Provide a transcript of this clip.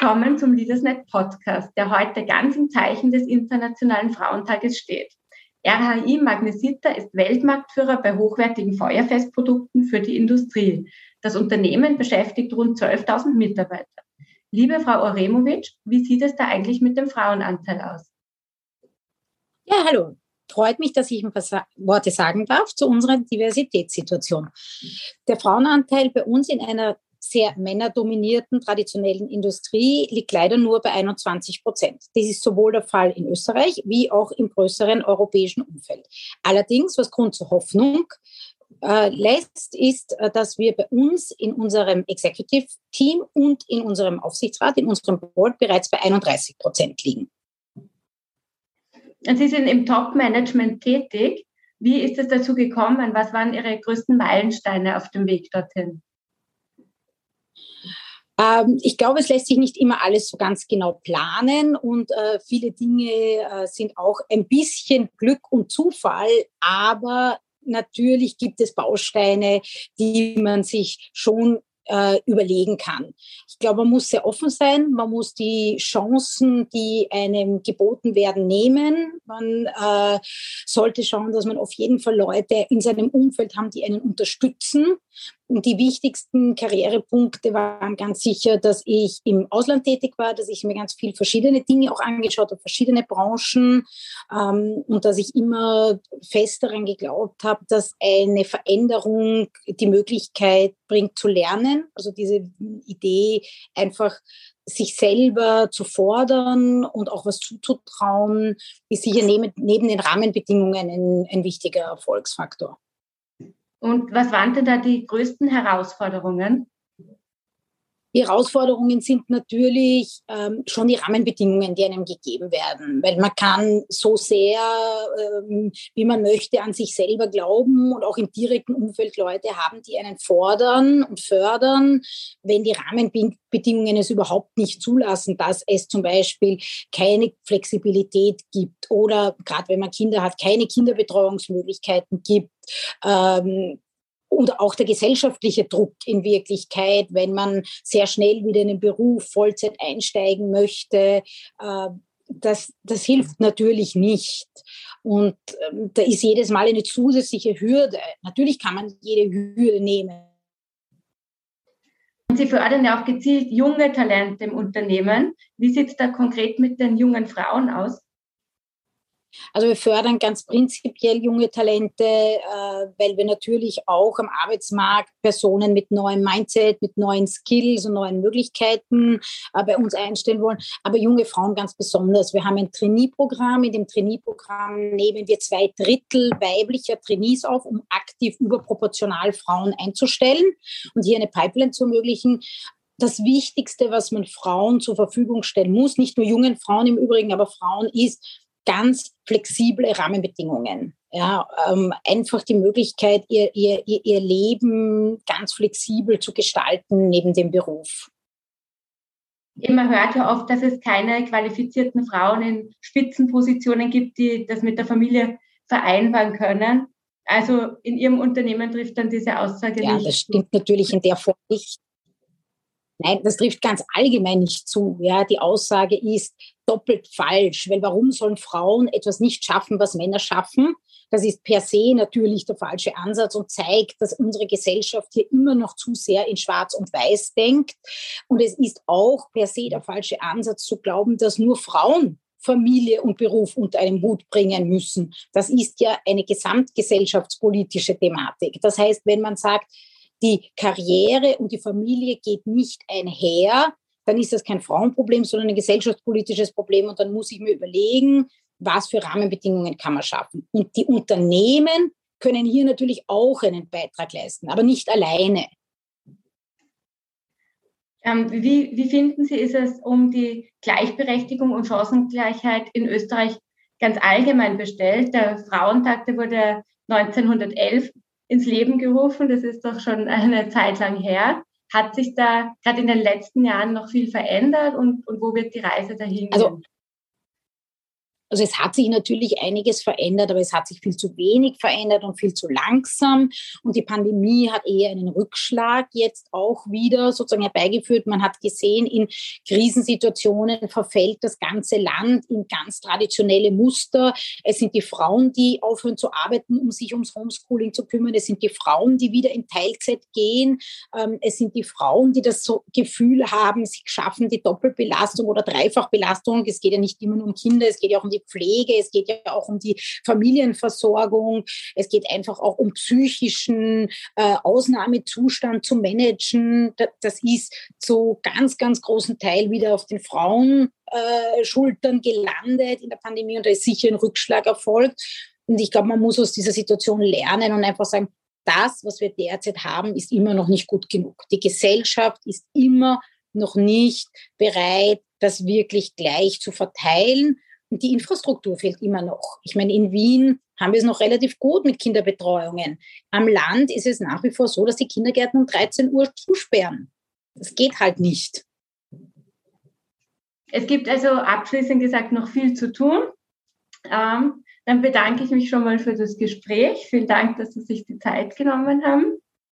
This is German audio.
willkommen zum Leadersnet Podcast, der heute ganz im Zeichen des Internationalen Frauentages steht. RHI Magnesita ist Weltmarktführer bei hochwertigen Feuerfestprodukten für die Industrie. Das Unternehmen beschäftigt rund 12.000 Mitarbeiter. Liebe Frau Oremovic, wie sieht es da eigentlich mit dem Frauenanteil aus? Ja, hallo. Freut mich, dass ich ein paar Worte sagen darf zu unserer Diversitätssituation. Der Frauenanteil bei uns in einer sehr männerdominierten traditionellen Industrie liegt leider nur bei 21 Prozent. Das ist sowohl der Fall in Österreich wie auch im größeren europäischen Umfeld. Allerdings, was Grund zur Hoffnung äh, lässt, ist, äh, dass wir bei uns in unserem Executive Team und in unserem Aufsichtsrat, in unserem Board bereits bei 31 Prozent liegen. Sie sind im Top-Management tätig. Wie ist es dazu gekommen? Was waren Ihre größten Meilensteine auf dem Weg dorthin? Ähm, ich glaube, es lässt sich nicht immer alles so ganz genau planen und äh, viele Dinge äh, sind auch ein bisschen Glück und Zufall, aber natürlich gibt es Bausteine, die man sich schon äh, überlegen kann. Ich glaube, man muss sehr offen sein, man muss die Chancen, die einem geboten werden, nehmen. Man äh, sollte schauen, dass man auf jeden Fall Leute in seinem Umfeld haben, die einen unterstützen und die wichtigsten Karrierepunkte waren ganz sicher, dass ich im Ausland tätig war, dass ich mir ganz viel verschiedene Dinge auch angeschaut habe, verschiedene Branchen ähm, und dass ich immer fest daran geglaubt habe, dass eine Veränderung die Möglichkeit bringt zu lernen. Also diese Idee einfach sich selber zu fordern und auch was zuzutrauen, ist sicher neben, neben den Rahmenbedingungen ein, ein wichtiger Erfolgsfaktor. Und was waren denn da die größten Herausforderungen? Die Herausforderungen sind natürlich ähm, schon die Rahmenbedingungen, die einem gegeben werden, weil man kann so sehr, ähm, wie man möchte, an sich selber glauben und auch im direkten Umfeld Leute haben, die einen fordern und fördern, wenn die Rahmenbedingungen es überhaupt nicht zulassen, dass es zum Beispiel keine Flexibilität gibt oder gerade wenn man Kinder hat, keine Kinderbetreuungsmöglichkeiten gibt. Ähm, und auch der gesellschaftliche Druck in Wirklichkeit, wenn man sehr schnell wieder in den Beruf Vollzeit einsteigen möchte, äh, das, das hilft natürlich nicht. Und ähm, da ist jedes Mal eine zusätzliche Hürde. Natürlich kann man jede Hürde nehmen. Sie fördern ja auch gezielt junge Talente im Unternehmen. Wie sieht es da konkret mit den jungen Frauen aus? Also wir fördern ganz prinzipiell junge Talente, äh, weil wir natürlich auch am Arbeitsmarkt Personen mit neuem Mindset, mit neuen Skills und neuen Möglichkeiten äh, bei uns einstellen wollen, aber junge Frauen ganz besonders. Wir haben ein Trainee-Programm. In dem Trainee-Programm nehmen wir zwei Drittel weiblicher Trainees auf, um aktiv überproportional Frauen einzustellen und hier eine Pipeline zu ermöglichen das Wichtigste, was man Frauen zur Verfügung stellen muss, nicht nur jungen Frauen im Übrigen, aber Frauen, ist ganz flexible Rahmenbedingungen. Ja, ähm, einfach die Möglichkeit, ihr, ihr, ihr Leben ganz flexibel zu gestalten neben dem Beruf. Man hört ja oft, dass es keine qualifizierten Frauen in Spitzenpositionen gibt, die das mit der Familie vereinbaren können. Also in Ihrem Unternehmen trifft dann diese Aussage ja, nicht. Ja, das stimmt natürlich in der Form nicht. Nein, das trifft ganz allgemein nicht zu. Ja, die Aussage ist doppelt falsch, weil warum sollen Frauen etwas nicht schaffen, was Männer schaffen? Das ist per se natürlich der falsche Ansatz und zeigt, dass unsere Gesellschaft hier immer noch zu sehr in Schwarz und Weiß denkt. Und es ist auch per se der falsche Ansatz zu glauben, dass nur Frauen Familie und Beruf unter einem Hut bringen müssen. Das ist ja eine gesamtgesellschaftspolitische Thematik. Das heißt, wenn man sagt, die Karriere und die Familie geht nicht einher, dann ist das kein Frauenproblem, sondern ein gesellschaftspolitisches Problem. Und dann muss ich mir überlegen, was für Rahmenbedingungen kann man schaffen. Und die Unternehmen können hier natürlich auch einen Beitrag leisten, aber nicht alleine. Ähm, wie, wie finden Sie, ist es um die Gleichberechtigung und Chancengleichheit in Österreich ganz allgemein bestellt? Der Frauentag, der wurde 1911 ins Leben gerufen. Das ist doch schon eine Zeit lang her. Hat sich da gerade in den letzten Jahren noch viel verändert und, und wo wird die Reise dahin also, Also es hat sich natürlich einiges verändert, aber es hat sich viel zu wenig verändert und viel zu langsam. Und die Pandemie hat eher einen Rückschlag jetzt auch wieder sozusagen herbeigeführt. Man hat gesehen, in Krisensituationen verfällt das ganze Land in ganz traditionelle Muster. Es sind die Frauen, die aufhören zu arbeiten, um sich ums Homeschooling zu kümmern. Es sind die Frauen, die wieder in Teilzeit gehen. Ähm, es sind die Frauen, die das Gefühl haben, sie schaffen die Doppelbelastung oder Dreifachbelastung. Es geht ja nicht immer nur um Kinder, es geht ja auch um die Pflege, es geht ja auch um die Familienversorgung, es geht einfach auch um psychischen äh, Ausnahmezustand zu managen. Das ist zu ganz, ganz großen Teil wieder auf den Frauen äh, Schultern gelandet in der Pandemie und da ist sicher ein Rückschlag erfolgt. Und ich glaube, man muss aus dieser Situation lernen und einfach sagen, das, was wir derzeit haben, ist immer noch nicht gut genug. Die Gesellschaft ist immer noch nicht bereit, das wirklich gleich zu verteilen. Die Infrastruktur fehlt immer noch. Ich meine, in Wien haben wir es noch relativ gut mit Kinderbetreuungen. Am Land ist es nach wie vor so, dass die Kindergärten um 13 Uhr zusperren. Das geht halt nicht. Es gibt also abschließend gesagt noch viel zu tun. Ähm, dann bedanke ich mich schon mal für das Gespräch. Vielen Dank, dass Sie sich die Zeit genommen haben.